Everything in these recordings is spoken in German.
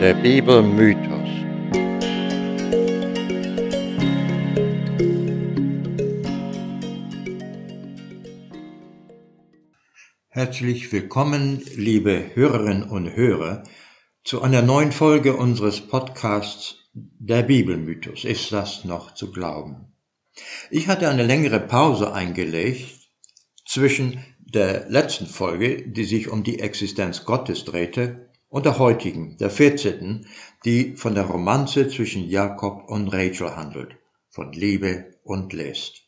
Der Bibelmythos. Herzlich willkommen, liebe Hörerinnen und Hörer, zu einer neuen Folge unseres Podcasts Der Bibelmythos. Ist das noch zu glauben? Ich hatte eine längere Pause eingelegt zwischen der letzten Folge, die sich um die Existenz Gottes drehte, und der heutigen, der 14., die von der Romanze zwischen Jakob und Rachel handelt, von Liebe und List.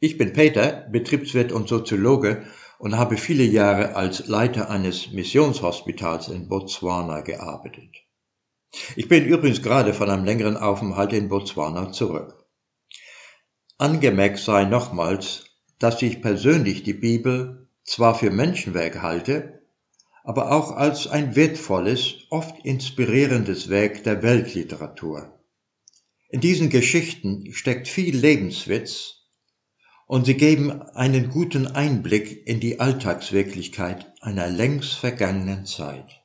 Ich bin Peter, Betriebswirt und Soziologe und habe viele Jahre als Leiter eines Missionshospitals in Botswana gearbeitet. Ich bin übrigens gerade von einem längeren Aufenthalt in Botswana zurück. Angemerkt sei nochmals, dass ich persönlich die Bibel zwar für Menschenwerk halte, aber auch als ein wertvolles, oft inspirierendes Werk der Weltliteratur. In diesen Geschichten steckt viel Lebenswitz und sie geben einen guten Einblick in die Alltagswirklichkeit einer längst vergangenen Zeit.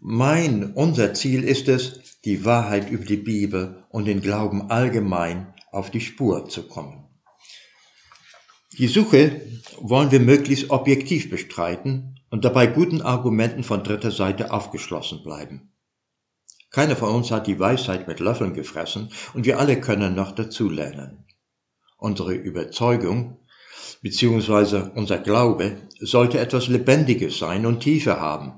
Mein, unser Ziel ist es, die Wahrheit über die Bibel und den Glauben allgemein auf die Spur zu kommen. Die Suche wollen wir möglichst objektiv bestreiten und dabei guten Argumenten von dritter Seite aufgeschlossen bleiben. Keiner von uns hat die Weisheit mit Löffeln gefressen und wir alle können noch dazulernen. Unsere Überzeugung bzw. unser Glaube sollte etwas Lebendiges sein und Tiefe haben.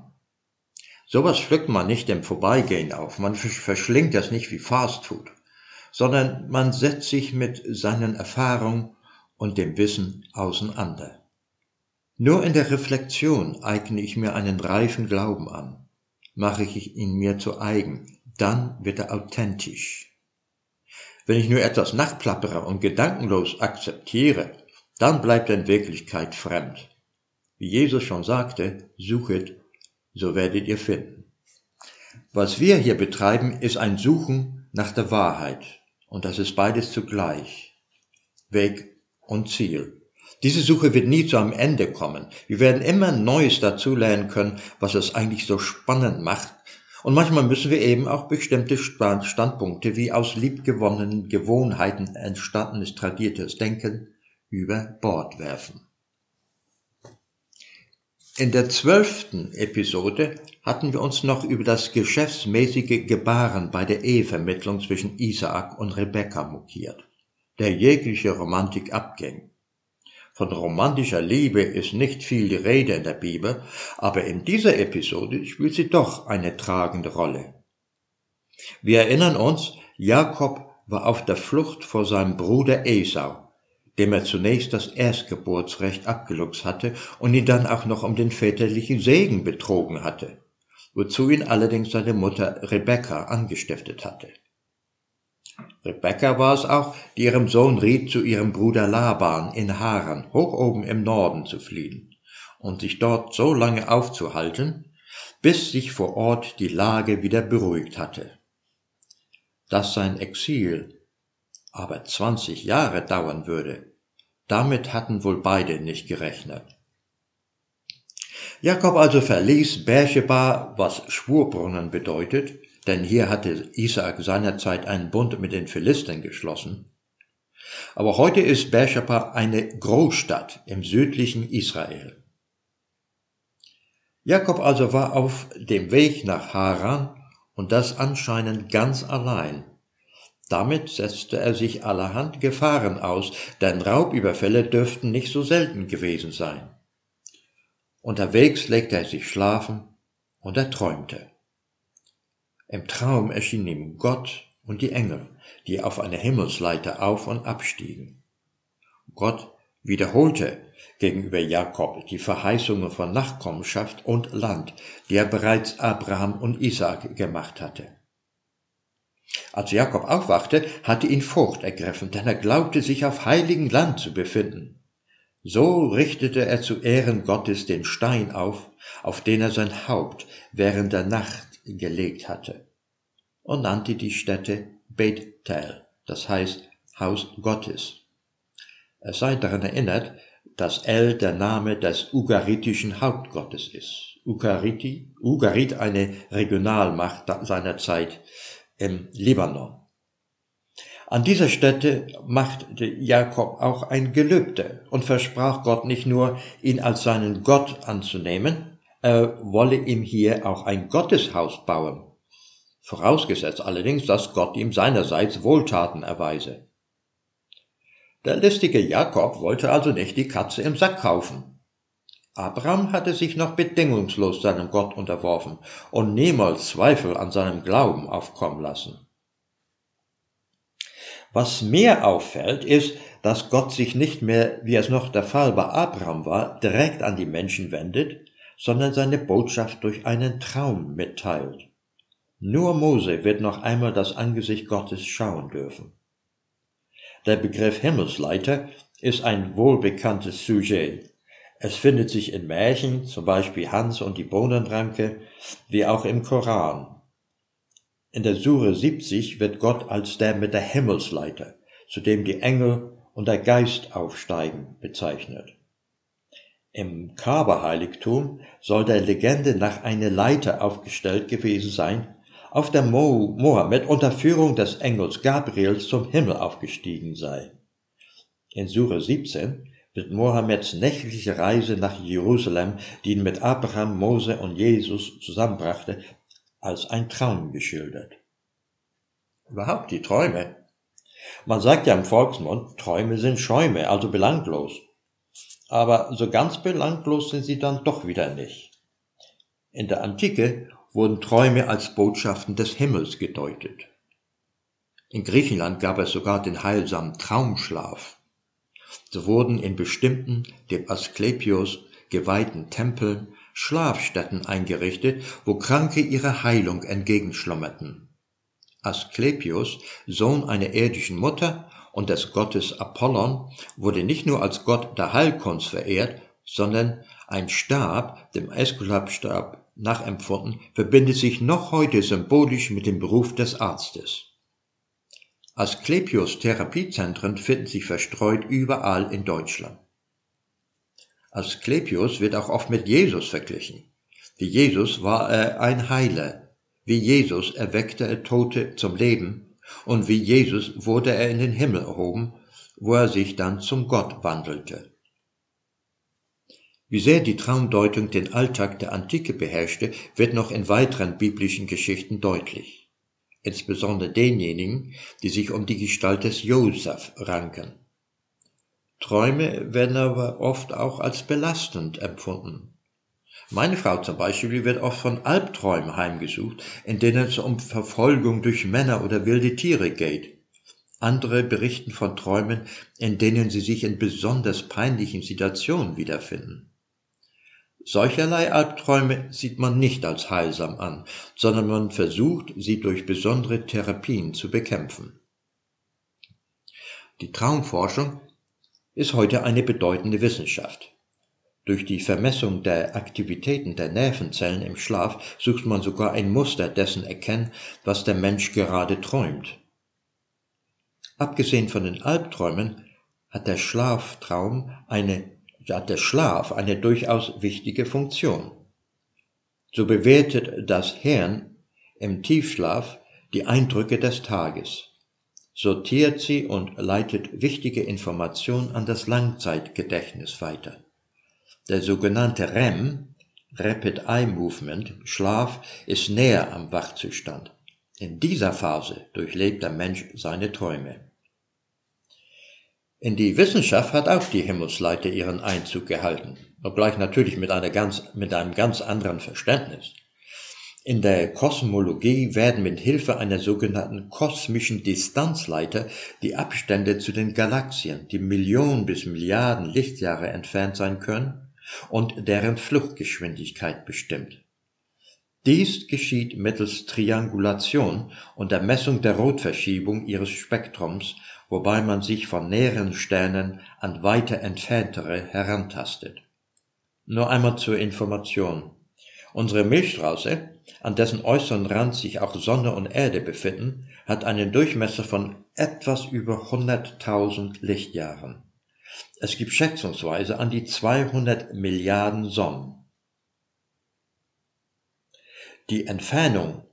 Sowas pflückt man nicht im Vorbeigehen auf, man verschlingt das nicht wie Fastfood, sondern man setzt sich mit seinen Erfahrungen und dem Wissen auseinander. Nur in der Reflexion eigne ich mir einen reifen Glauben an, mache ich ihn mir zu eigen, dann wird er authentisch. Wenn ich nur etwas nachplappere und gedankenlos akzeptiere, dann bleibt er in Wirklichkeit fremd. Wie Jesus schon sagte, suchet, so werdet ihr finden. Was wir hier betreiben, ist ein Suchen nach der Wahrheit, und das ist beides zugleich. Weg und Ziel. Diese Suche wird nie zu einem Ende kommen. Wir werden immer Neues dazulernen können, was es eigentlich so spannend macht. Und manchmal müssen wir eben auch bestimmte Standpunkte wie aus liebgewonnenen Gewohnheiten entstandenes tradiertes Denken über Bord werfen. In der zwölften Episode hatten wir uns noch über das geschäftsmäßige Gebaren bei der Ehevermittlung zwischen Isaak und Rebekka mokiert der jegliche Romantik abging. Von romantischer Liebe ist nicht viel die Rede in der Bibel, aber in dieser Episode spielt sie doch eine tragende Rolle. Wir erinnern uns, Jakob war auf der Flucht vor seinem Bruder Esau, dem er zunächst das Erstgeburtsrecht abgeluchst hatte und ihn dann auch noch um den väterlichen Segen betrogen hatte, wozu ihn allerdings seine Mutter Rebekka angestiftet hatte. Rebekka war es auch, die ihrem Sohn riet, zu ihrem Bruder Laban in Haran, hoch oben im Norden, zu fliehen und sich dort so lange aufzuhalten, bis sich vor Ort die Lage wieder beruhigt hatte. Dass sein Exil aber zwanzig Jahre dauern würde, damit hatten wohl beide nicht gerechnet. Jakob also verließ Beersheba, was Schwurbrunnen bedeutet, denn hier hatte Isaak seinerzeit einen Bund mit den Philistern geschlossen. Aber heute ist Beersheba eine Großstadt im südlichen Israel. Jakob also war auf dem Weg nach Haran und das anscheinend ganz allein. Damit setzte er sich allerhand Gefahren aus, denn Raubüberfälle dürften nicht so selten gewesen sein. Unterwegs legte er sich schlafen und er träumte. Im Traum erschienen ihm Gott und die Engel, die auf einer Himmelsleiter auf und abstiegen. Gott wiederholte gegenüber Jakob die Verheißungen von Nachkommenschaft und Land, die er bereits Abraham und Isaak gemacht hatte. Als Jakob aufwachte, hatte ihn Furcht ergriffen, denn er glaubte sich auf heiligen Land zu befinden. So richtete er zu Ehren Gottes den Stein auf, auf den er sein Haupt während der Nacht gelegt hatte und nannte die Stätte Bethel, das heißt Haus Gottes. Es sei daran erinnert, dass El der Name des ugaritischen Hauptgottes ist. Ugariti, Ugarit eine Regionalmacht seiner Zeit im Libanon. An dieser Stätte machte Jakob auch ein Gelübde und versprach Gott nicht nur, ihn als seinen Gott anzunehmen, er wolle ihm hier auch ein Gotteshaus bauen, vorausgesetzt allerdings, dass Gott ihm seinerseits Wohltaten erweise. Der listige Jakob wollte also nicht die Katze im Sack kaufen. Abraham hatte sich noch bedingungslos seinem Gott unterworfen und niemals Zweifel an seinem Glauben aufkommen lassen. Was mehr auffällt, ist, dass Gott sich nicht mehr, wie es noch der Fall bei Abraham war, direkt an die Menschen wendet, sondern seine Botschaft durch einen Traum mitteilt. Nur Mose wird noch einmal das Angesicht Gottes schauen dürfen. Der Begriff Himmelsleiter ist ein wohlbekanntes Sujet. Es findet sich in Märchen, zum Beispiel Hans und die Bohnenranke, wie auch im Koran. In der Sure 70 wird Gott als der mit der Himmelsleiter, zu dem die Engel und der Geist aufsteigen, bezeichnet. Im Kaaba-Heiligtum soll der Legende nach eine Leiter aufgestellt gewesen sein, auf der Mo Mohammed unter Führung des Engels Gabriels zum Himmel aufgestiegen sei. In Sure 17 wird Mohammeds nächtliche Reise nach Jerusalem, die ihn mit Abraham, Mose und Jesus zusammenbrachte, als ein Traum geschildert. Überhaupt die Träume. Man sagt ja im Volksmund, Träume sind Schäume, also belanglos. Aber so ganz belanglos sind sie dann doch wieder nicht. In der Antike wurden Träume als Botschaften des Himmels gedeutet. In Griechenland gab es sogar den heilsamen Traumschlaf. So wurden in bestimmten, dem Asklepios geweihten Tempeln Schlafstätten eingerichtet, wo Kranke ihre Heilung entgegenschlummerten. Asklepios, Sohn einer irdischen Mutter und des Gottes Apollon, wurde nicht nur als Gott der Heilkunst verehrt, sondern ein Stab, dem Äskulapstab nachempfunden, verbindet sich noch heute symbolisch mit dem Beruf des Arztes. Asklepios Therapiezentren finden sich verstreut überall in Deutschland. Asklepios wird auch oft mit Jesus verglichen. Wie Jesus war er ein Heiler. Wie Jesus erweckte er Tote zum Leben und wie Jesus wurde er in den Himmel erhoben, wo er sich dann zum Gott wandelte. Wie sehr die Traumdeutung den Alltag der Antike beherrschte, wird noch in weiteren biblischen Geschichten deutlich, insbesondere denjenigen, die sich um die Gestalt des Josef ranken. Träume werden aber oft auch als belastend empfunden. Meine Frau zum Beispiel wird oft von Albträumen heimgesucht, in denen es um Verfolgung durch Männer oder wilde Tiere geht. Andere berichten von Träumen, in denen sie sich in besonders peinlichen Situationen wiederfinden. Solcherlei Albträume sieht man nicht als heilsam an, sondern man versucht, sie durch besondere Therapien zu bekämpfen. Die Traumforschung ist heute eine bedeutende Wissenschaft. Durch die Vermessung der Aktivitäten der Nervenzellen im Schlaf sucht man sogar ein Muster dessen erkennen, was der Mensch gerade träumt. Abgesehen von den Albträumen hat der Schlaftraum eine hat der Schlaf eine durchaus wichtige Funktion. So bewertet das Hirn im Tiefschlaf die Eindrücke des Tages, sortiert sie und leitet wichtige Informationen an das Langzeitgedächtnis weiter. Der sogenannte REM, Rapid Eye Movement, Schlaf, ist näher am Wachzustand. In dieser Phase durchlebt der Mensch seine Träume. In die Wissenschaft hat auch die Himmelsleiter ihren Einzug gehalten, obgleich natürlich mit, ganz, mit einem ganz anderen Verständnis. In der Kosmologie werden mit Hilfe einer sogenannten kosmischen Distanzleiter die Abstände zu den Galaxien, die Millionen bis Milliarden Lichtjahre entfernt sein können, und deren Fluchtgeschwindigkeit bestimmt. Dies geschieht mittels Triangulation und der Messung der Rotverschiebung ihres Spektrums wobei man sich von näheren Sternen an weiter entferntere herantastet. Nur einmal zur Information. Unsere Milchstraße, an dessen äußeren Rand sich auch Sonne und Erde befinden, hat einen Durchmesser von etwas über 100.000 Lichtjahren. Es gibt schätzungsweise an die 200 Milliarden Sonnen. Die Entfernung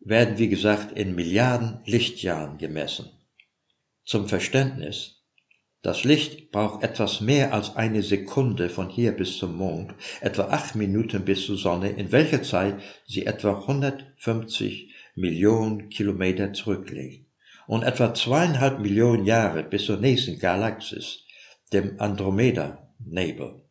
werden wie gesagt in Milliarden Lichtjahren gemessen. Zum Verständnis, das Licht braucht etwas mehr als eine Sekunde von hier bis zum Mond, etwa acht Minuten bis zur Sonne, in welcher Zeit sie etwa 150 Millionen Kilometer zurücklegt, und etwa zweieinhalb Millionen Jahre bis zur nächsten Galaxis, dem Andromeda-Nebel.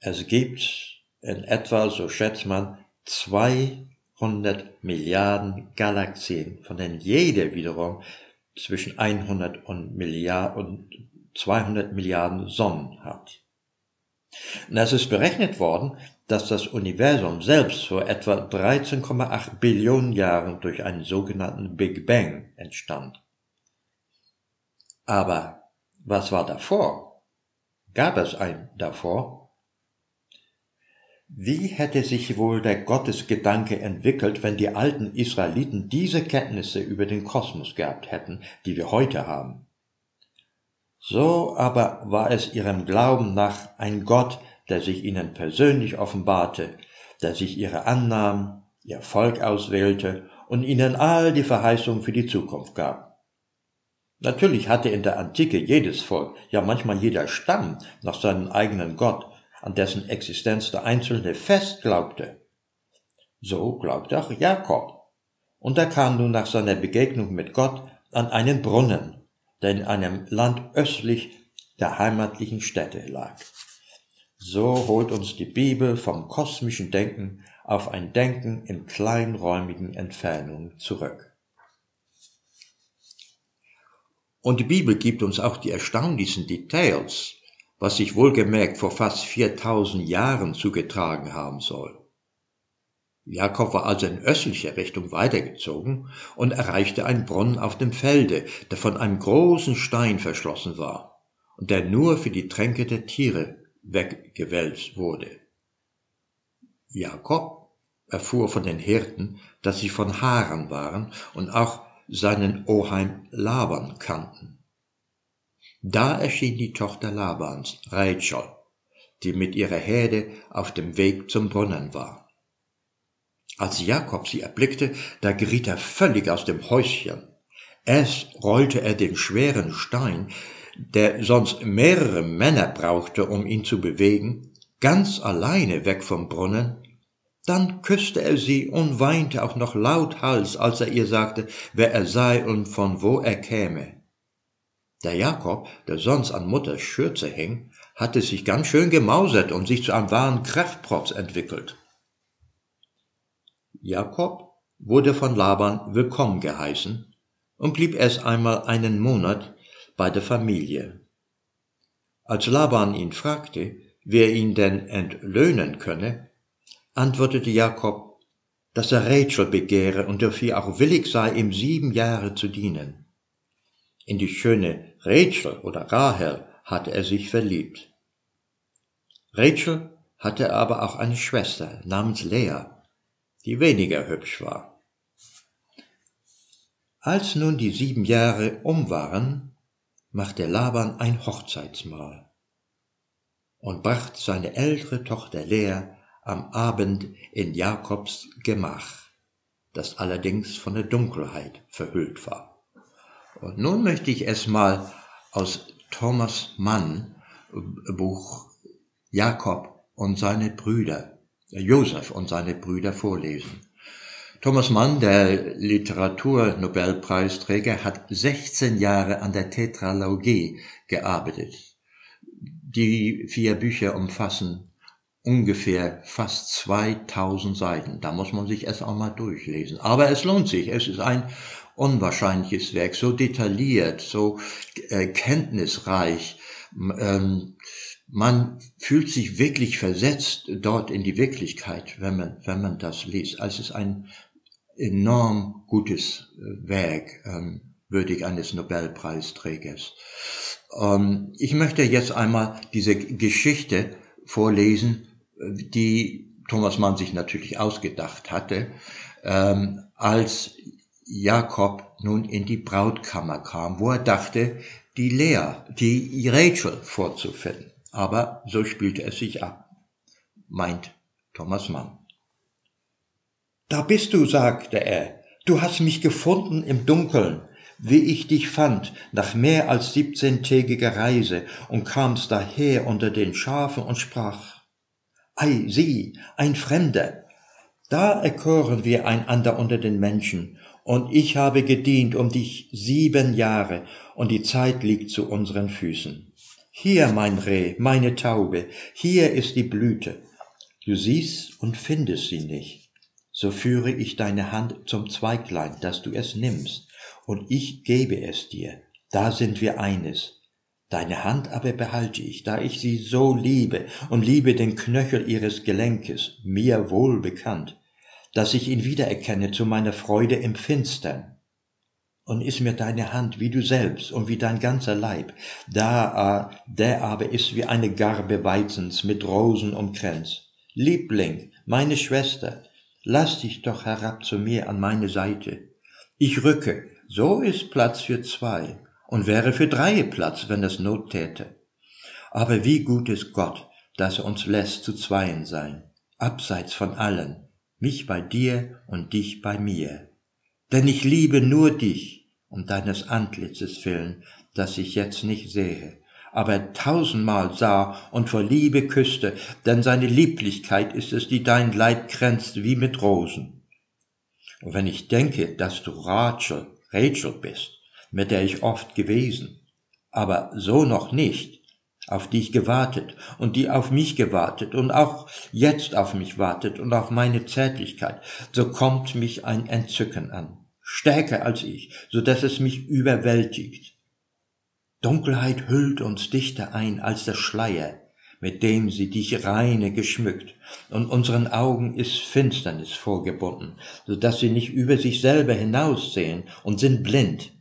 Es gibt in etwa, so schätzt man, 200 Milliarden Galaxien, von denen jede wiederum zwischen 100 und, Milliard und 200 Milliarden Sonnen hat. Und es ist berechnet worden, dass das Universum selbst vor etwa 13,8 Billionen Jahren durch einen sogenannten Big Bang entstand. Aber was war davor? Gab es ein davor? Wie hätte sich wohl der Gottesgedanke entwickelt, wenn die alten Israeliten diese Kenntnisse über den Kosmos gehabt hätten, die wir heute haben? So aber war es ihrem Glauben nach ein Gott, der sich ihnen persönlich offenbarte, der sich ihre annahm, ihr Volk auswählte und ihnen all die Verheißungen für die Zukunft gab. Natürlich hatte in der Antike jedes Volk, ja manchmal jeder Stamm, nach seinem eigenen Gott, an dessen Existenz der Einzelne fest glaubte. So glaubte auch Jakob. Und er kam nun nach seiner Begegnung mit Gott an einen Brunnen, der in einem Land östlich der heimatlichen Städte lag. So holt uns die Bibel vom kosmischen Denken auf ein Denken in kleinräumigen Entfernungen zurück. Und die Bibel gibt uns auch die erstaunlichsten Details, was sich wohlgemerkt vor fast 4000 Jahren zugetragen haben soll. Jakob war also in östlicher Richtung weitergezogen und erreichte einen Brunnen auf dem Felde, der von einem großen Stein verschlossen war und der nur für die Tränke der Tiere weggewälzt wurde. Jakob erfuhr von den Hirten, dass sie von Haaren waren und auch seinen Oheim Laban kannten. Da erschien die Tochter Labans, Rachel, die mit ihrer Herde auf dem Weg zum Brunnen war. Als Jakob sie erblickte, da geriet er völlig aus dem Häuschen. Erst rollte er den schweren Stein, der sonst mehrere Männer brauchte, um ihn zu bewegen, ganz alleine weg vom Brunnen dann küsste er sie und weinte auch noch lauthals, als er ihr sagte, wer er sei und von wo er käme. Der Jakob, der sonst an Mutters Schürze hing, hatte sich ganz schön gemausert und sich zu einem wahren Kraftprotz entwickelt. Jakob wurde von Laban willkommen geheißen und blieb erst einmal einen Monat bei der Familie. Als Laban ihn fragte, wer ihn denn entlöhnen könne, antwortete Jakob, dass er Rachel begehre und dafür auch willig sei, ihm sieben Jahre zu dienen. In die schöne Rachel oder Rahel hatte er sich verliebt. Rachel hatte aber auch eine Schwester namens Lea, die weniger hübsch war. Als nun die sieben Jahre um waren, machte Laban ein Hochzeitsmahl und brachte seine ältere Tochter Lea am Abend in Jakobs Gemach, das allerdings von der Dunkelheit verhüllt war. Und nun möchte ich es mal aus Thomas Mann äh, Buch Jakob und seine Brüder, äh, Josef und seine Brüder vorlesen. Thomas Mann, der Literaturnobelpreisträger, hat 16 Jahre an der Tetralogie gearbeitet. Die vier Bücher umfassen ungefähr fast 2000 Seiten. Da muss man sich erst auch mal durchlesen. Aber es lohnt sich. Es ist ein unwahrscheinliches Werk, so detailliert, so äh, kenntnisreich. Ähm, man fühlt sich wirklich versetzt dort in die Wirklichkeit, wenn man, wenn man das liest. Also es ist ein enorm gutes äh, Werk, ähm, würdig eines Nobelpreisträgers. Ähm, ich möchte jetzt einmal diese Geschichte vorlesen, die Thomas Mann sich natürlich ausgedacht hatte, ähm, als Jakob nun in die Brautkammer kam, wo er dachte, die Lea, die Rachel vorzufinden. Aber so spielte es sich ab, meint Thomas Mann. Da bist du, sagte er, du hast mich gefunden im Dunkeln, wie ich dich fand, nach mehr als siebzehntägiger Reise, und kamst daher unter den Schafen und sprach, Ei, sieh, ein Fremder. Da erkoren wir einander unter den Menschen, und ich habe gedient um dich sieben Jahre, und die Zeit liegt zu unseren Füßen. Hier, mein Reh, meine Taube, hier ist die Blüte. Du siehst und findest sie nicht. So führe ich deine Hand zum Zweiglein, dass du es nimmst und ich gebe es dir. Da sind wir eines. Deine Hand aber behalte ich, da ich sie so liebe und liebe den Knöchel ihres Gelenkes, mir wohl bekannt, dass ich ihn wiedererkenne zu meiner Freude im Finstern. Und ist mir deine Hand wie du selbst und wie dein ganzer Leib, da, der aber ist wie eine Garbe Weizens mit Rosen umkränzt. Liebling, meine Schwester, lass dich doch herab zu mir an meine Seite. Ich rücke, so ist Platz für zwei und wäre für drei Platz, wenn es Not täte. Aber wie gut ist Gott, dass er uns lässt zu zweien sein, abseits von allen, mich bei dir und dich bei mir. Denn ich liebe nur dich, um deines Antlitzes willen, das ich jetzt nicht sehe, aber tausendmal sah und vor Liebe küsste, denn seine Lieblichkeit ist es, die dein Leib kränzt wie mit Rosen. Und wenn ich denke, dass du Rachel Rachel bist, mit der ich oft gewesen, aber so noch nicht, auf die ich gewartet und die auf mich gewartet und auch jetzt auf mich wartet und auf meine Zärtlichkeit, so kommt mich ein Entzücken an, stärker als ich, so dass es mich überwältigt. Dunkelheit hüllt uns dichter ein als der Schleier, mit dem sie dich reine geschmückt, und unseren Augen ist Finsternis vorgebunden, so dass sie nicht über sich selber hinaussehen und sind blind.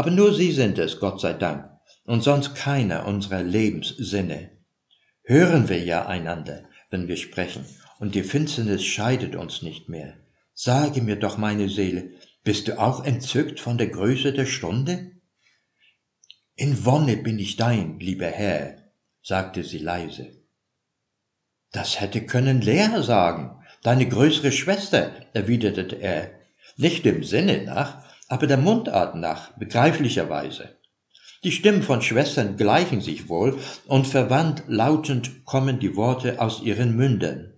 Aber nur sie sind es, Gott sei Dank, und sonst keiner unserer Lebenssinne. Hören wir ja einander, wenn wir sprechen, und die Finsternis scheidet uns nicht mehr. Sage mir doch, meine Seele, bist du auch entzückt von der Größe der Stunde? In Wonne bin ich dein, lieber Herr, sagte sie leise. Das hätte können Lea sagen, deine größere Schwester, erwiderte er, nicht dem Sinne nach, aber der Mundart nach, begreiflicherweise. Die Stimmen von Schwestern gleichen sich wohl, und verwandt lautend kommen die Worte aus ihren Mündern.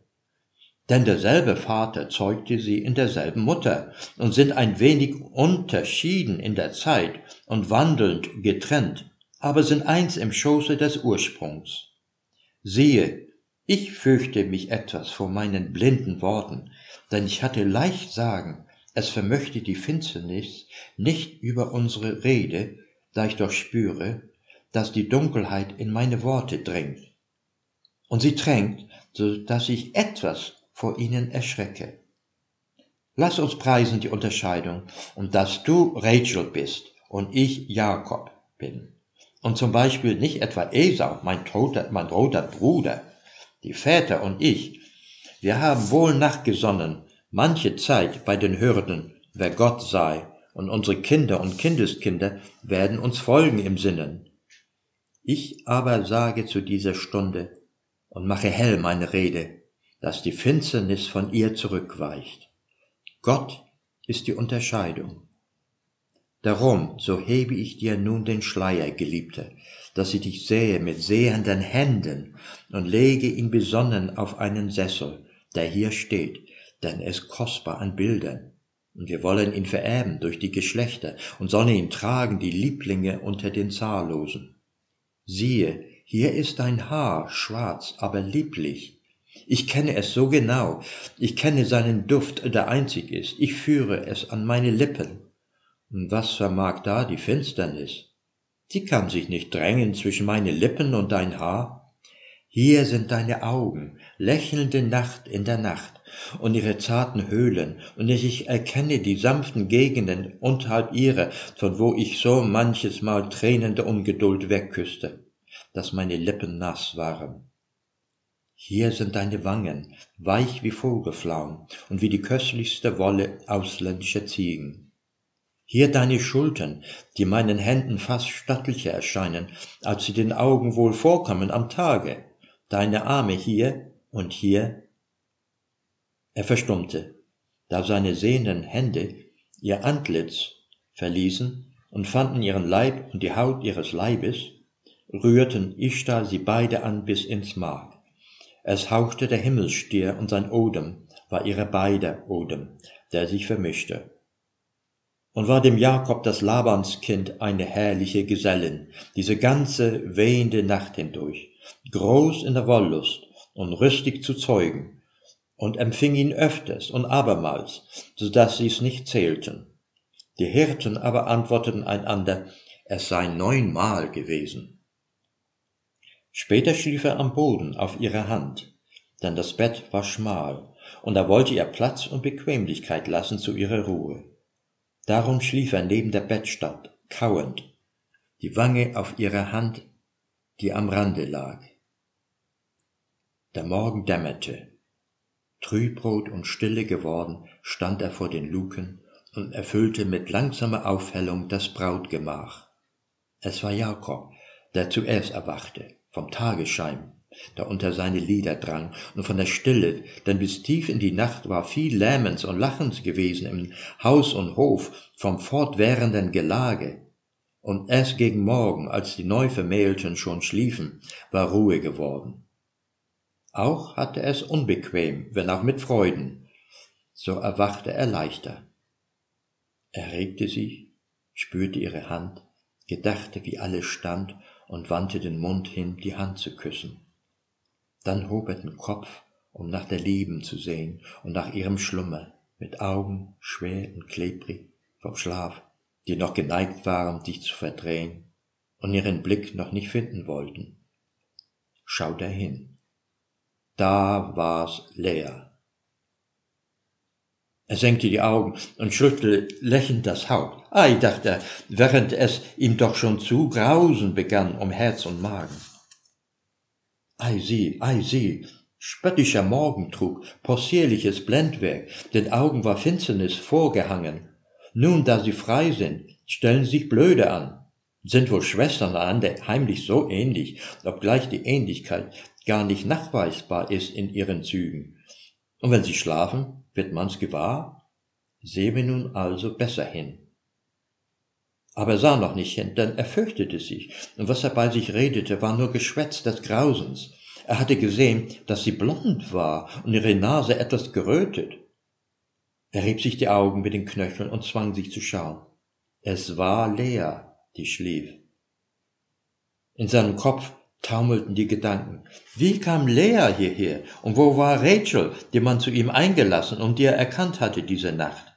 Denn derselbe Vater zeugte sie in derselben Mutter und sind ein wenig unterschieden in der Zeit und wandelnd getrennt, aber sind eins im Schoße des Ursprungs. Siehe, ich fürchte mich etwas vor meinen blinden Worten, denn ich hatte leicht sagen, es vermöchte die Finsternis nicht über unsere Rede, da ich doch spüre, dass die Dunkelheit in meine Worte dringt. Und sie drängt, so dass ich etwas vor ihnen erschrecke. Lass uns preisen die Unterscheidung und dass du Rachel bist und ich Jakob bin und zum Beispiel nicht etwa Esau, mein toter, mein roter Bruder, die Väter und ich, wir haben wohl nachgesonnen, manche Zeit bei den Hürden, wer Gott sei, und unsere Kinder und Kindeskinder werden uns folgen im Sinnen. Ich aber sage zu dieser Stunde und mache hell meine Rede, dass die Finsternis von ihr zurückweicht. Gott ist die Unterscheidung. Darum, so hebe ich dir nun den Schleier, Geliebter, dass ich dich sähe mit sehenden Händen und lege ihn besonnen auf einen Sessel, der hier steht, denn er ist kostbar an Bildern. Und wir wollen ihn vererben durch die Geschlechter und sollen ihn tragen, die Lieblinge unter den Zahllosen. Siehe, hier ist dein Haar, schwarz, aber lieblich. Ich kenne es so genau, ich kenne seinen Duft, der einzig ist, ich führe es an meine Lippen und was vermag da die Finsternis? Sie kann sich nicht drängen zwischen meine Lippen und dein Haar. Hier sind deine Augen, lächelnde Nacht in der Nacht, und ihre zarten Höhlen, und ich erkenne die sanften Gegenden unterhalb ihrer, von wo ich so manches Mal tränende Ungeduld wegküsste, dass meine Lippen nass waren. Hier sind deine Wangen, weich wie Vogelflaum und wie die köstlichste Wolle ausländischer Ziegen. Hier deine Schultern, die meinen Händen fast stattlicher erscheinen, als sie den Augen wohl vorkommen am Tage. Deine Arme hier und hier. Er verstummte, da seine sehenden Hände ihr Antlitz verließen und fanden ihren Leib und die Haut ihres Leibes, rührten Ishtar sie beide an bis ins Mark. Es hauchte der Himmelsstier und sein Odem war ihre beide Odem, der sich vermischte. Und war dem Jakob das Labanskind eine herrliche Gesellin, diese ganze wehende Nacht hindurch, groß in der Wollust und rüstig zu zeugen, und empfing ihn öfters und abermals, so dass sie's nicht zählten. Die Hirten aber antworteten einander, es sei neunmal gewesen. Später schlief er am Boden auf ihrer Hand, denn das Bett war schmal, und er wollte ihr Platz und Bequemlichkeit lassen zu ihrer Ruhe. Darum schlief er neben der Bettstatt, kauend, die Wange auf ihrer Hand, die am Rande lag. Der Morgen dämmerte. Trübrot und stille geworden stand er vor den Luken und erfüllte mit langsamer Aufhellung das Brautgemach. Es war Jakob, der zuerst erwachte, vom Tagesschein, der unter seine Lieder drang, und von der Stille, denn bis tief in die Nacht war viel Lähmens und Lachens gewesen im Haus und Hof vom fortwährenden Gelage. Und erst gegen Morgen, als die Neuvermählten schon schliefen, war Ruhe geworden. Auch hatte es unbequem, wenn auch mit Freuden. So erwachte er leichter. Er regte sich, spürte ihre Hand, gedachte, wie alles stand und wandte den Mund hin, die Hand zu küssen. Dann hob er den Kopf, um nach der Lieben zu sehen und nach ihrem Schlummer, mit Augen schwer und klebrig vom Schlaf, die noch geneigt waren, dich zu verdrehen und ihren Blick noch nicht finden wollten. Schaut er hin da war's leer. Er senkte die Augen und schüttelte lächelnd das Haupt. Ei, dachte er, während es ihm doch schon zu grausen begann um Herz und Magen. Ei sieh, ei sieh, spöttischer Morgentrug, possierliches Blendwerk, den Augen war Finsternis vorgehangen. Nun, da sie frei sind, stellen sich blöde an. Sind wohl Schwestern einander heimlich so ähnlich, obgleich die Ähnlichkeit gar nicht nachweisbar ist in ihren Zügen. Und wenn sie schlafen, wird man's gewahr? Sehen wir nun also besser hin. Aber er sah noch nicht hin, denn er fürchtete sich, und was er bei sich redete, war nur Geschwätz des Grausens. Er hatte gesehen, dass sie blond war und ihre Nase etwas gerötet. Er rieb sich die Augen mit den Knöcheln und zwang sich zu schauen. Es war Lea, die schlief. In seinem Kopf taumelten die Gedanken. Wie kam Lea hierher? Und wo war Rachel, die man zu ihm eingelassen und die er erkannt hatte diese Nacht?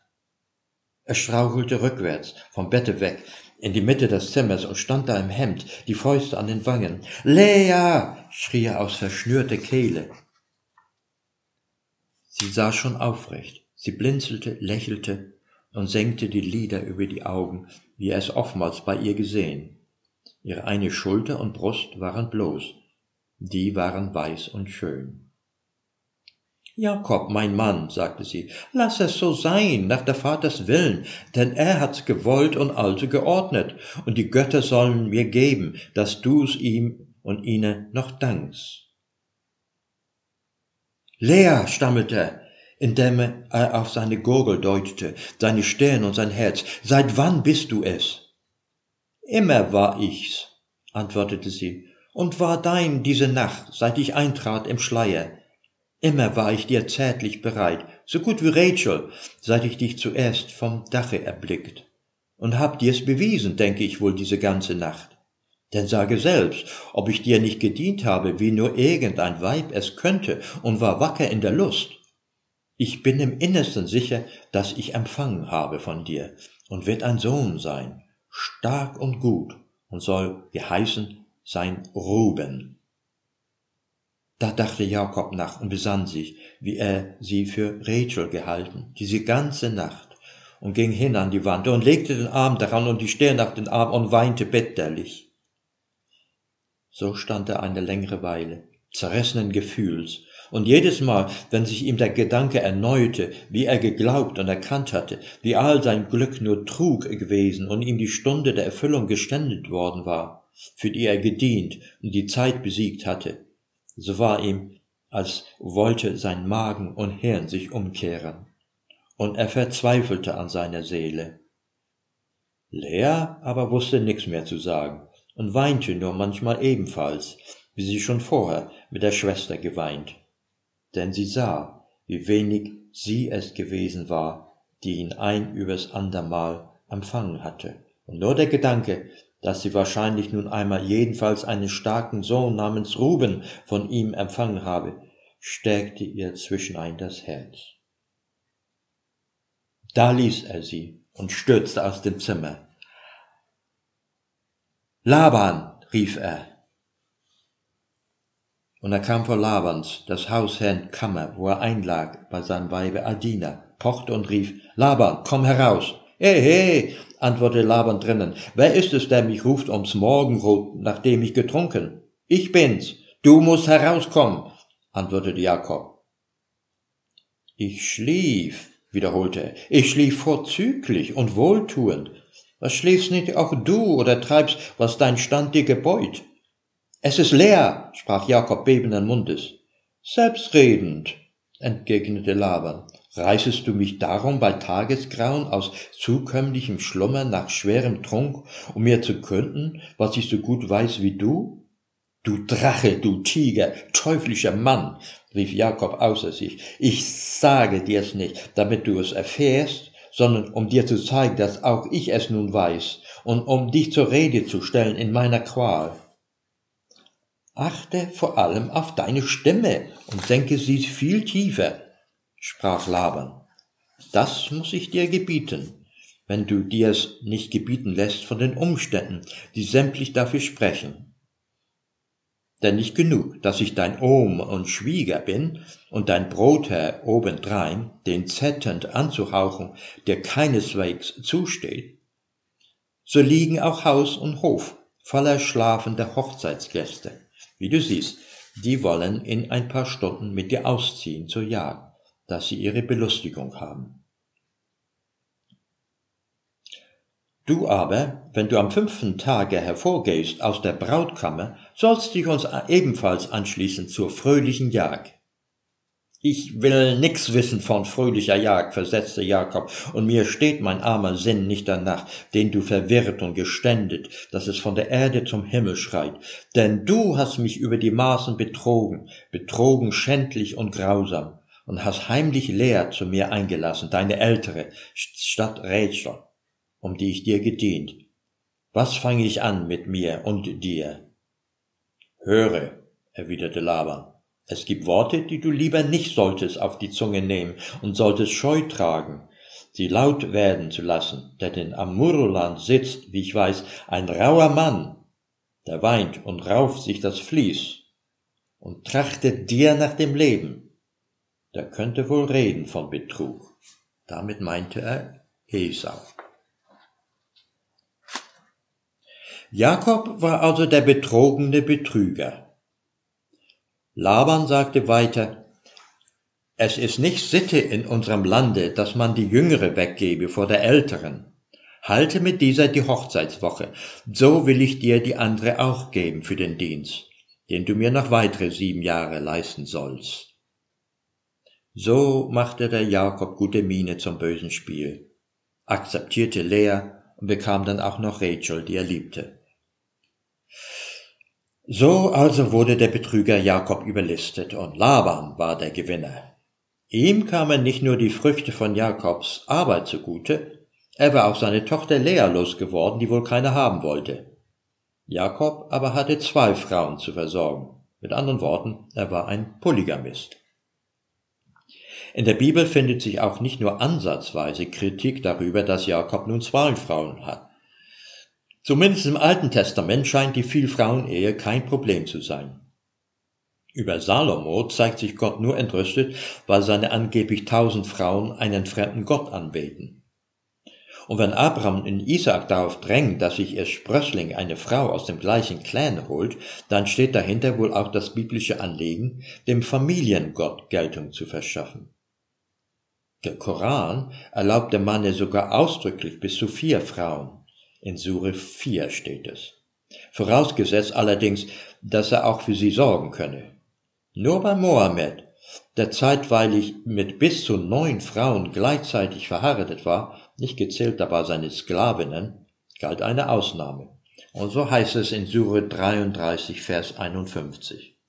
Er strauchelte rückwärts, vom Bette weg, in die Mitte des Zimmers und stand da im Hemd, die Fäuste an den Wangen. Lea! schrie er aus verschnürter Kehle. Sie sah schon aufrecht. Sie blinzelte, lächelte und senkte die Lider über die Augen, wie er es oftmals bei ihr gesehen. Ihre eine Schulter und Brust waren bloß, die waren weiß und schön. Jakob, mein Mann, sagte sie, lass es so sein, nach der Vaters Willen, denn er hat's gewollt und also geordnet, und die Götter sollen mir geben, dass du's ihm und ihnen noch dankst. Lea, stammelte indem er auf seine Gurgel deutete, seine Stirn und sein Herz, seit wann bist du es? Immer war ich's, antwortete sie, und war dein diese Nacht, seit ich eintrat im Schleier. Immer war ich dir zärtlich bereit, so gut wie Rachel, seit ich dich zuerst vom Dache erblickt. Und hab dir's bewiesen, denke ich wohl diese ganze Nacht. Denn sage selbst, ob ich dir nicht gedient habe, wie nur irgendein Weib es könnte, und war wacker in der Lust. Ich bin im Innersten sicher, dass ich empfangen habe von dir, und wird ein Sohn sein, stark und gut und soll geheißen sein Ruben. Da dachte Jakob nach und besann sich, wie er sie für Rachel gehalten, diese ganze Nacht, und ging hin an die Wand und legte den Arm daran und die Stirn auf den Arm und weinte bitterlich. So stand er eine längere Weile, zerrissenen Gefühls. Und jedes Mal, wenn sich ihm der Gedanke erneute, wie er geglaubt und erkannt hatte, wie all sein Glück nur Trug gewesen und ihm die Stunde der Erfüllung geständet worden war, für die er gedient und die Zeit besiegt hatte, so war ihm, als wollte sein Magen und Hirn sich umkehren. Und er verzweifelte an seiner Seele. Lea aber wusste nichts mehr zu sagen und weinte nur manchmal ebenfalls, wie sie schon vorher mit der Schwester geweint. Denn sie sah, wie wenig sie es gewesen war, die ihn ein übers andermal empfangen hatte. Und nur der Gedanke, dass sie wahrscheinlich nun einmal jedenfalls einen starken Sohn namens Ruben von ihm empfangen habe, stärkte ihr zwischenein das Herz. Da ließ er sie und stürzte aus dem Zimmer. Laban, rief er. Und er kam vor Labans, das Hausherrn Kammer, wo er einlag bei seinem Weibe Adina, pochte und rief, Laban, komm heraus. Hey, hey, antwortete Laban drinnen, wer ist es, der mich ruft ums Morgenrot, nachdem ich getrunken? Ich bin's, du musst herauskommen, antwortete Jakob. Ich schlief, wiederholte er, ich schlief vorzüglich und wohltuend. Was schläfst nicht auch du oder treibst, was dein Stand dir gebeut? Es ist leer, sprach Jakob bebenden Mundes. Selbstredend, entgegnete Laban. Reißest du mich darum bei Tagesgrauen aus zukömmlichem Schlummer nach schwerem Trunk, um mir zu künden, was ich so gut weiß wie du? Du Drache, du Tiger, teuflischer Mann, rief Jakob außer sich, ich sage dir's nicht, damit du es erfährst, sondern um dir zu zeigen, dass auch ich es nun weiß und um dich zur Rede zu stellen in meiner Qual. Achte vor allem auf deine Stimme und senke sie viel tiefer, sprach Laban. Das muss ich dir gebieten, wenn du dir's nicht gebieten lässt von den Umständen, die sämtlich dafür sprechen denn nicht genug, dass ich dein Ohm und Schwieger bin und dein Brotherr obendrein, den zetternd anzuhauchen, der keineswegs zusteht, so liegen auch Haus und Hof voller schlafender Hochzeitsgäste. Wie du siehst, die wollen in ein paar Stunden mit dir ausziehen zur Jagd, dass sie ihre Belustigung haben. Du aber, wenn du am fünften Tage hervorgehst aus der Brautkammer, sollst dich uns ebenfalls anschließen zur fröhlichen Jagd. Ich will nix wissen von fröhlicher Jagd, versetzte Jakob, und mir steht mein armer Sinn nicht danach, den du verwirrt und geständet, dass es von der Erde zum Himmel schreit. Denn du hast mich über die Maßen betrogen, betrogen schändlich und grausam, und hast heimlich Lea zu mir eingelassen, deine ältere, statt Rachel um die ich dir gedient. Was fange ich an mit mir und dir? Höre, erwiderte Laban, es gibt Worte, die du lieber nicht solltest auf die Zunge nehmen und solltest Scheu tragen, sie laut werden zu lassen, denn in Amuroland sitzt, wie ich weiß, ein rauer Mann, der weint und rauft sich das Vlies und trachtet dir nach dem Leben. Der könnte wohl reden von Betrug. Damit meinte er Esau. Jakob war also der betrogene Betrüger. Laban sagte weiter, es ist nicht Sitte in unserem Lande, dass man die Jüngere weggebe vor der Älteren. Halte mit dieser die Hochzeitswoche, so will ich dir die andere auch geben für den Dienst, den du mir noch weitere sieben Jahre leisten sollst. So machte der Jakob gute Miene zum bösen Spiel, akzeptierte Lea und bekam dann auch noch Rachel, die er liebte. So also wurde der Betrüger Jakob überlistet und Laban war der Gewinner. Ihm kamen nicht nur die Früchte von Jakobs Arbeit zugute, er war auch seine Tochter Lea losgeworden, die wohl keine haben wollte. Jakob aber hatte zwei Frauen zu versorgen. Mit anderen Worten, er war ein Polygamist. In der Bibel findet sich auch nicht nur ansatzweise Kritik darüber, dass Jakob nun zwei Frauen hat. Zumindest im Alten Testament scheint die Vielfrauenehe kein Problem zu sein. Über Salomo zeigt sich Gott nur entrüstet, weil seine angeblich tausend Frauen einen fremden Gott anbeten. Und wenn Abraham in Isaak darauf drängt, dass sich ihr Sprössling eine Frau aus dem gleichen Clan holt, dann steht dahinter wohl auch das biblische Anliegen, dem Familiengott Geltung zu verschaffen. Der Koran erlaubt dem Manne sogar ausdrücklich bis zu vier Frauen. In Sure 4 steht es. Vorausgesetzt allerdings, dass er auch für sie sorgen könne. Nur bei Mohammed, der zeitweilig mit bis zu neun Frauen gleichzeitig verheiratet war, nicht gezählt dabei seine Sklavinnen, galt eine Ausnahme. Und so heißt es in Sure 33, Vers 51.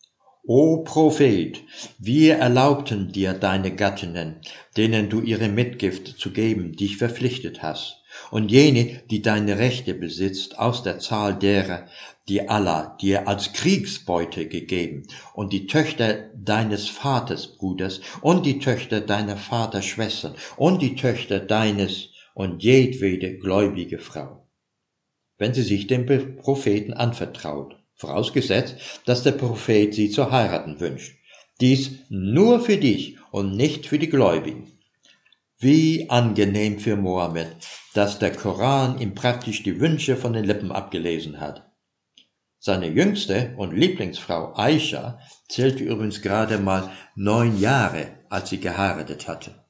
O Prophet, wir erlaubten dir deine Gattinnen, denen du ihre Mitgift zu geben, dich verpflichtet hast, und jene, die deine Rechte besitzt, aus der Zahl derer, die Allah dir als Kriegsbeute gegeben, und die Töchter deines Vaters Bruders, und die Töchter deiner Vaterschwestern, und die Töchter deines und jedwede gläubige Frau, wenn sie sich dem Propheten anvertraut, vorausgesetzt, dass der Prophet sie zu heiraten wünscht. Dies nur für dich und nicht für die Gläubigen. Wie angenehm für Mohammed, dass der Koran ihm praktisch die Wünsche von den Lippen abgelesen hat. Seine jüngste und Lieblingsfrau Aisha zählte übrigens gerade mal neun Jahre, als sie geheiratet hatte.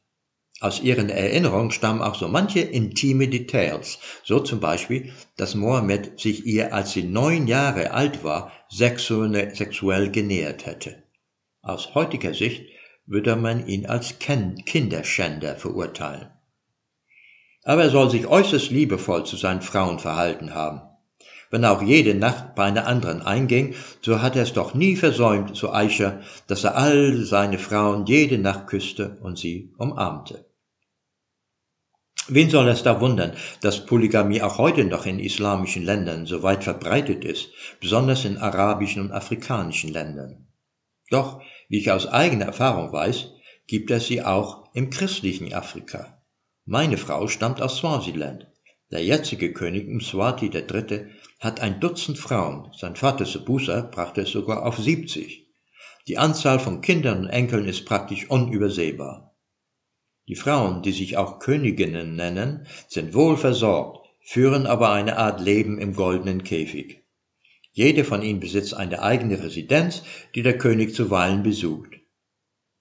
Aus ihren Erinnerungen stammen auch so manche intime Details, so zum Beispiel, dass Mohammed sich ihr, als sie neun Jahre alt war, sexuell genähert hätte. Aus heutiger Sicht würde man ihn als Kinderschänder verurteilen. Aber er soll sich äußerst liebevoll zu seinen Frauen verhalten haben. Wenn auch jede Nacht bei einer anderen einging, so hat er es doch nie versäumt, so Aisha, dass er all seine Frauen jede Nacht küsste und sie umarmte. Wen soll es da wundern, dass Polygamie auch heute noch in islamischen Ländern so weit verbreitet ist, besonders in arabischen und afrikanischen Ländern? Doch, wie ich aus eigener Erfahrung weiß, gibt es sie auch im christlichen Afrika. Meine Frau stammt aus Swaziland. Der jetzige König Mswati III. hat ein Dutzend Frauen, sein Vater Sebusa brachte es sogar auf 70. Die Anzahl von Kindern und Enkeln ist praktisch unübersehbar. Die Frauen, die sich auch Königinnen nennen, sind wohl versorgt, führen aber eine Art Leben im goldenen Käfig. Jede von ihnen besitzt eine eigene Residenz, die der König zuweilen besucht.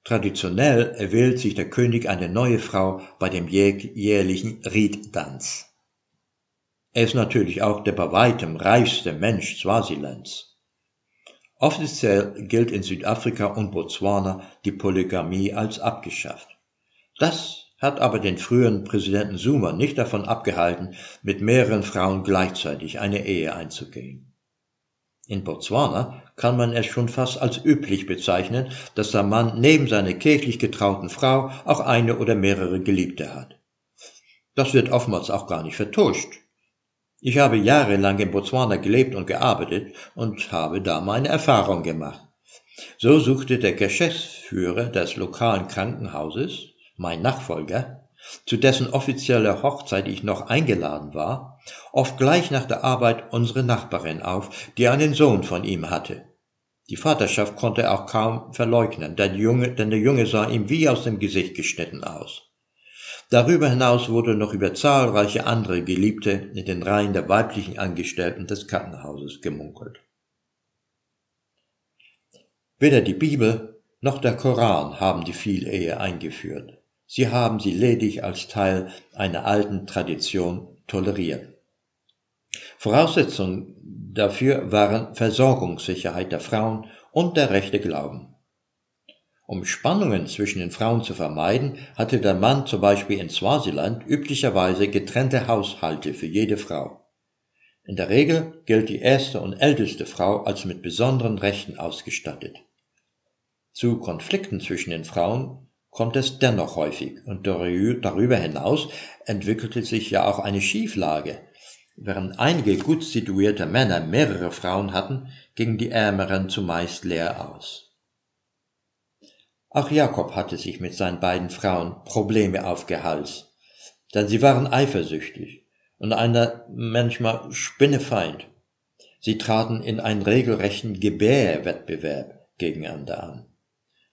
Traditionell erwählt sich der König eine neue Frau bei dem jährlichen Riedtanz. Er ist natürlich auch der bei weitem reichste Mensch Swasilands. Offiziell gilt in Südafrika und Botswana die Polygamie als abgeschafft. Das hat aber den früheren Präsidenten Zuma nicht davon abgehalten, mit mehreren Frauen gleichzeitig eine Ehe einzugehen. In Botswana kann man es schon fast als üblich bezeichnen, dass der Mann neben seiner kirchlich getrauten Frau auch eine oder mehrere Geliebte hat. Das wird oftmals auch gar nicht vertuscht. Ich habe jahrelang in Botswana gelebt und gearbeitet und habe da meine Erfahrung gemacht. So suchte der Geschäftsführer des lokalen Krankenhauses mein Nachfolger, zu dessen offizieller Hochzeit ich noch eingeladen war, oft gleich nach der Arbeit unsere Nachbarin auf, die einen Sohn von ihm hatte. Die Vaterschaft konnte er auch kaum verleugnen, denn, Junge, denn der Junge sah ihm wie aus dem Gesicht geschnitten aus. Darüber hinaus wurde noch über zahlreiche andere Geliebte in den Reihen der weiblichen Angestellten des Krankenhauses gemunkelt. Weder die Bibel noch der Koran haben die Vielehe eingeführt. Sie haben sie ledig als Teil einer alten Tradition toleriert. Voraussetzung dafür waren Versorgungssicherheit der Frauen und der rechte Glauben. Um Spannungen zwischen den Frauen zu vermeiden, hatte der Mann zum Beispiel in Swasiland üblicherweise getrennte Haushalte für jede Frau. In der Regel gilt die erste und älteste Frau als mit besonderen Rechten ausgestattet. Zu Konflikten zwischen den Frauen kommt es dennoch häufig und darüber hinaus entwickelte sich ja auch eine Schieflage. Während einige gut situierte Männer mehrere Frauen hatten, gingen die Ärmeren zumeist leer aus. Auch Jakob hatte sich mit seinen beiden Frauen Probleme aufgehalst, denn sie waren eifersüchtig und einer manchmal Spinnefeind. Sie traten in einen regelrechten Gebärwettbewerb gegeneinander an.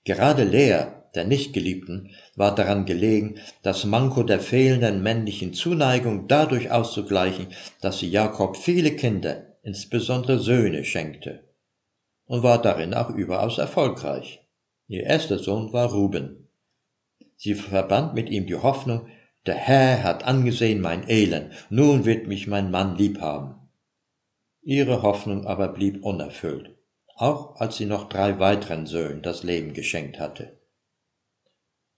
Gerade Lea der Nichtgeliebten, war daran gelegen, das Manko der fehlenden männlichen Zuneigung dadurch auszugleichen, dass sie Jakob viele Kinder, insbesondere Söhne, schenkte, und war darin auch überaus erfolgreich. Ihr erster Sohn war Ruben. Sie verband mit ihm die Hoffnung, der Herr hat angesehen mein Elend, nun wird mich mein Mann lieb haben. Ihre Hoffnung aber blieb unerfüllt, auch als sie noch drei weiteren Söhnen das Leben geschenkt hatte.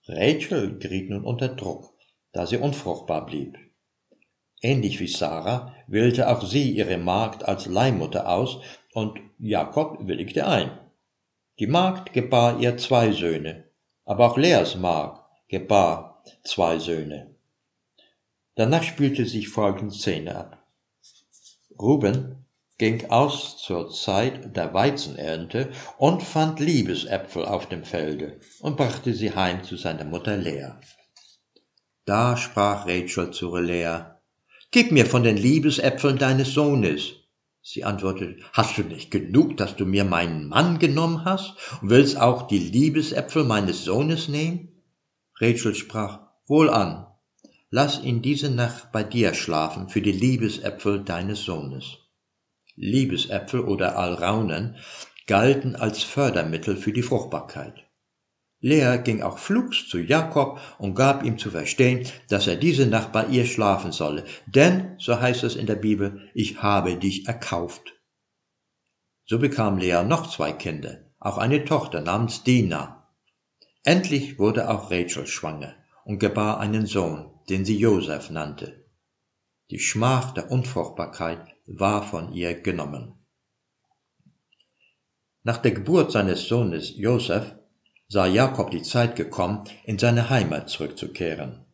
Rachel geriet nun unter Druck, da sie unfruchtbar blieb. Ähnlich wie Sarah wählte auch sie ihre Magd als Leihmutter aus und Jakob willigte ein. Die Magd gebar ihr zwei Söhne, aber auch Leas Magd gebar zwei Söhne. Danach spielte sich folgende Szene ab. Ruben ging aus zur Zeit der Weizenernte und fand Liebesäpfel auf dem Felde und brachte sie heim zu seiner Mutter Lea. Da sprach Rachel zu Lea, Gib mir von den Liebesäpfeln deines Sohnes. Sie antwortete, Hast du nicht genug, dass du mir meinen Mann genommen hast und willst auch die Liebesäpfel meines Sohnes nehmen? Rachel sprach, Wohlan, lass ihn diese Nacht bei dir schlafen für die Liebesäpfel deines Sohnes. Liebesäpfel oder Alraunen galten als Fördermittel für die Fruchtbarkeit. Lea ging auch flugs zu Jakob und gab ihm zu verstehen, dass er diese Nacht bei ihr schlafen solle, denn, so heißt es in der Bibel, ich habe dich erkauft. So bekam Lea noch zwei Kinder, auch eine Tochter namens Dina. Endlich wurde auch Rachel schwanger und gebar einen Sohn, den sie Joseph nannte. Die Schmach der Unfruchtbarkeit war von ihr genommen. Nach der Geburt seines Sohnes Joseph sah Jakob die Zeit gekommen, in seine Heimat zurückzukehren.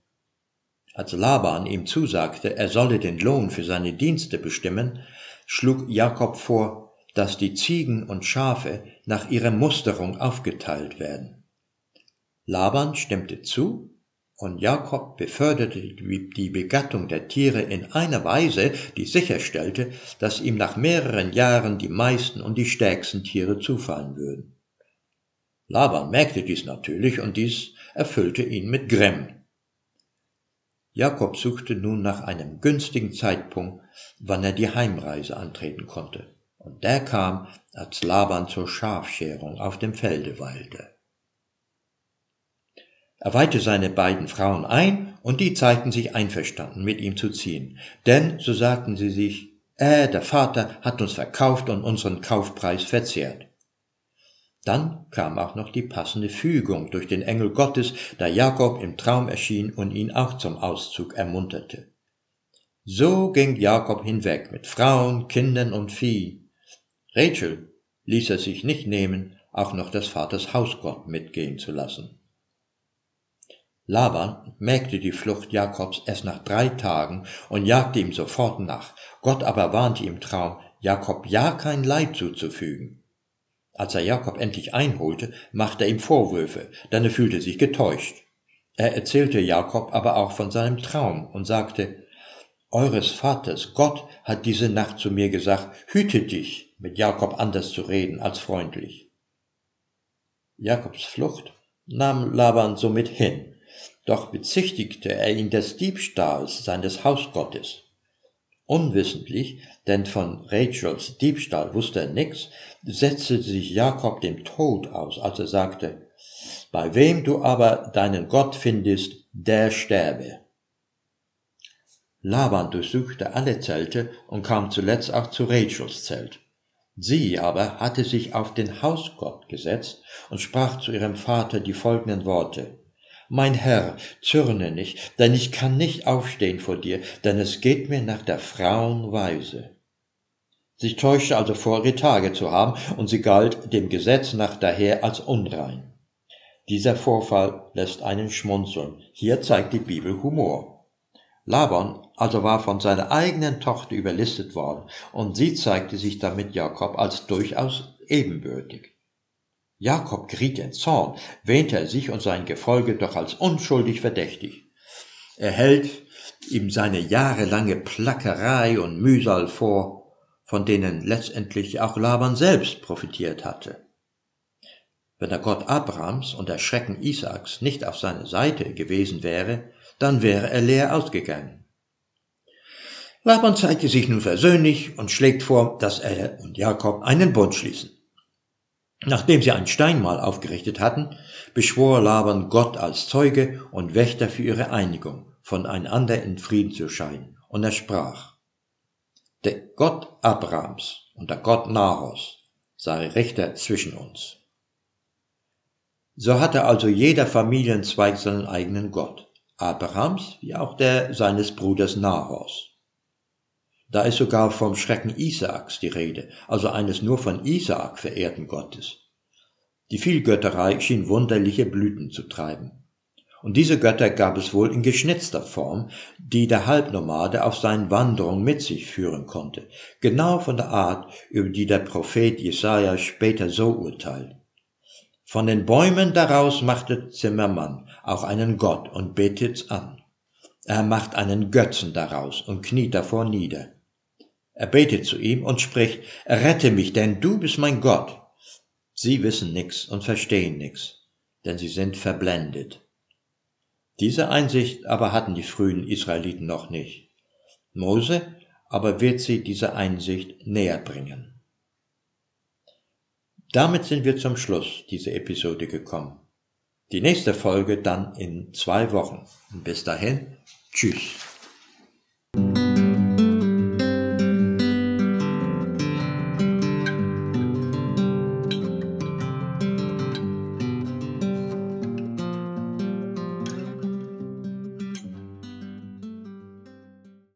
Als Laban ihm zusagte, er solle den Lohn für seine Dienste bestimmen, schlug Jakob vor, dass die Ziegen und Schafe nach ihrer Musterung aufgeteilt werden. Laban stimmte zu und Jakob beförderte die Begattung der Tiere in einer Weise, die sicherstellte, dass ihm nach mehreren Jahren die meisten und die stärksten Tiere zufallen würden. Laban merkte dies natürlich und dies erfüllte ihn mit Grimm. Jakob suchte nun nach einem günstigen Zeitpunkt, wann er die Heimreise antreten konnte. Und der kam, als Laban zur Schafscherung auf dem Felde weilte. Er weihte seine beiden Frauen ein, und die zeigten sich einverstanden, mit ihm zu ziehen. Denn, so sagten sie sich, äh, der Vater hat uns verkauft und unseren Kaufpreis verzehrt. Dann kam auch noch die passende Fügung durch den Engel Gottes, da Jakob im Traum erschien und ihn auch zum Auszug ermunterte. So ging Jakob hinweg mit Frauen, Kindern und Vieh. Rachel ließ er sich nicht nehmen, auch noch des Vaters Hausgott mitgehen zu lassen. Laban merkte die Flucht Jakobs erst nach drei Tagen und jagte ihm sofort nach. Gott aber warnte im Traum, Jakob ja kein Leid zuzufügen. Als er Jakob endlich einholte, machte er ihm Vorwürfe, denn er fühlte sich getäuscht. Er erzählte Jakob aber auch von seinem Traum und sagte, Eures Vaters Gott hat diese Nacht zu mir gesagt, hüte dich, mit Jakob anders zu reden als freundlich. Jakobs Flucht nahm Laban somit hin doch bezichtigte er ihn des Diebstahls seines Hausgottes. Unwissentlich, denn von Rachels Diebstahl wusste er nix, setzte sich Jakob dem Tod aus, als er sagte, bei wem du aber deinen Gott findest, der sterbe. Laban durchsuchte alle Zelte und kam zuletzt auch zu Rachels Zelt. Sie aber hatte sich auf den Hausgott gesetzt und sprach zu ihrem Vater die folgenden Worte. Mein Herr, zürne nicht, denn ich kann nicht aufstehen vor dir, denn es geht mir nach der Frauen Weise. Sie täuschte also vor, ihre Tage zu haben, und sie galt dem Gesetz nach daher als unrein. Dieser Vorfall lässt einen schmunzeln. Hier zeigt die Bibel Humor. Laban also war von seiner eigenen Tochter überlistet worden, und sie zeigte sich damit Jakob als durchaus ebenbürtig. Jakob geriet in Zorn, wähnte er sich und sein Gefolge doch als unschuldig verdächtig. Er hält ihm seine jahrelange Plackerei und Mühsal vor, von denen letztendlich auch Laban selbst profitiert hatte. Wenn der Gott Abrahams und der Schrecken Isaaks nicht auf seiner Seite gewesen wäre, dann wäre er leer ausgegangen. Laban zeigte sich nun versöhnlich und schlägt vor, dass er und Jakob einen Bund schließen. Nachdem sie ein Steinmal aufgerichtet hatten, beschwor Laban Gott als Zeuge und Wächter für ihre Einigung, voneinander in Frieden zu scheiden. Und er sprach, der Gott Abrahams und der Gott Nahos sei Richter zwischen uns. So hatte also jeder Familienzweig seinen eigenen Gott, Abrahams wie auch der seines Bruders Nahors. Da ist sogar vom Schrecken Isaaks die Rede, also eines nur von Isaak verehrten Gottes. Die Vielgötterei schien wunderliche Blüten zu treiben. Und diese Götter gab es wohl in geschnitzter Form, die der Halbnomade auf seinen Wanderungen mit sich führen konnte, genau von der Art, über die der Prophet Jesaja später so urteilt. Von den Bäumen daraus machte Zimmermann auch einen Gott und betet's an. Er macht einen Götzen daraus und kniet davor nieder. Er betet zu ihm und spricht, rette mich, denn du bist mein Gott. Sie wissen nix und verstehen nix, denn sie sind verblendet. Diese Einsicht aber hatten die frühen Israeliten noch nicht. Mose aber wird sie diese Einsicht näher bringen. Damit sind wir zum Schluss dieser Episode gekommen. Die nächste Folge dann in zwei Wochen. bis dahin, tschüss.